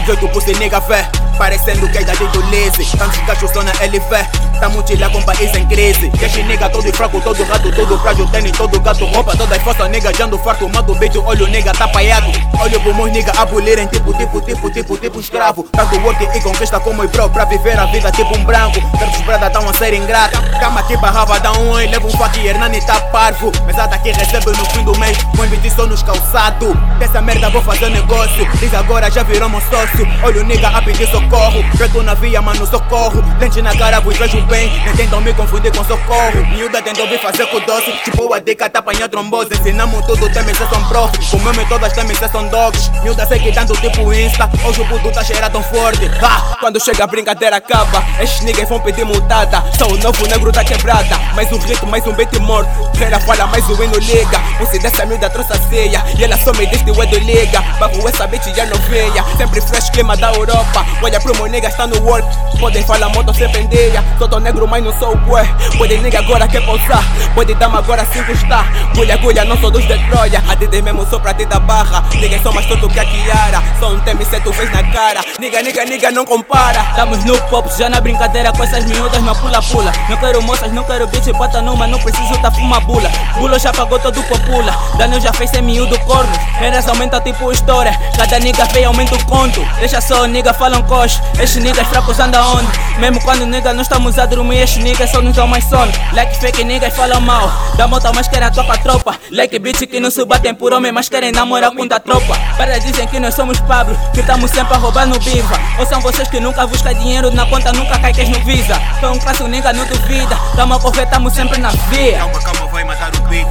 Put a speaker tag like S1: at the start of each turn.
S1: 18 por ser nega fé Parecendo que é da do Lese Tantos cachos só na LF Tamo lá com o país em crise. Deixa nega todo fraco, todo rato, todo frágil Tênis, todo gato, roupa toda força Nega jando farto, mando beijo, olho nega tá paiado. Olho pro meus nega a bulirem tipo, tipo, tipo, tipo, tipo escravo. Tanto work e conquista como bro Pra viver a vida tipo um branco. Certos brada tão a ser ingrata Cama que barrava dá um oi Leva um fuck e Hernani tá parvo. Mesada que recebe no fim do mês Põe 20 só nos calçados Dessa merda vou fazer negócio. Diz agora já virou meu sócio. Olho nega a pedir socorro. Preto na via, mano, socorro. Lente na cara, vos vejo bem. Nem tentam me confundir com socorro. Miúda tentou vir fazer com doce Tipo a dica tá apanhando trombose. Ensinamos tudo, temem ser são prof Comemos todas, temem ser são dogs. Miúda sei que tanto tipo insta. Hoje o puto tá cheirado tão forte ah, Quando chega a brincadeira acaba. Estes niggas vão pedir multada. São o novo negro da quebrada. Mais um ritmo, mais um beat morto. Feira fala, mais o hino liga. Dessa miúda trouxe ceia E ela só me deste o Edo liga Babu essa bitch já não veia. Sempre fresh clima da Europa. Olha pro meu nigga está no work. Podem falar moto sem pendeia. Sou tão negro mas não sou bué Podem nigga agora quer pousar. Pode dama agora sim gostar. Gulha gulha não sou dos de Troia. A DD mesmo sou pra ti da barra. Nigga sou mais todo que a Kiara. Só um tema e tu vês na cara. Nigga nigga nigga não compara.
S2: Estamos no pop já na brincadeira com essas miúdas não pula pula. Não quero moças, não quero bitch, bota numa Não preciso tá fuma bula. Bulo já pagou todo popula. Daniel já fez ser miúdo corno. Eras aumenta tipo história Cada nigga feia aumenta o conto. Deixa só nigga falam cox Estes niggas fracos andam onde? Mesmo quando nigga não estamos a dormir. Estes niggas só nos dão mais sono Like fake niggas falam mal Da moto mas querem a tropa tropa. Like bitch que não se batem por homem Mas querem namorar com da tropa. Para dizem que nós somos Pablo Que estamos sempre a roubar no biva Ou são vocês que nunca buscam dinheiro Na conta nunca cai que no visa Então um clássico nigga não duvida. Tamo a correr, tamo sempre na via
S1: Calma, calma, vai matar o beat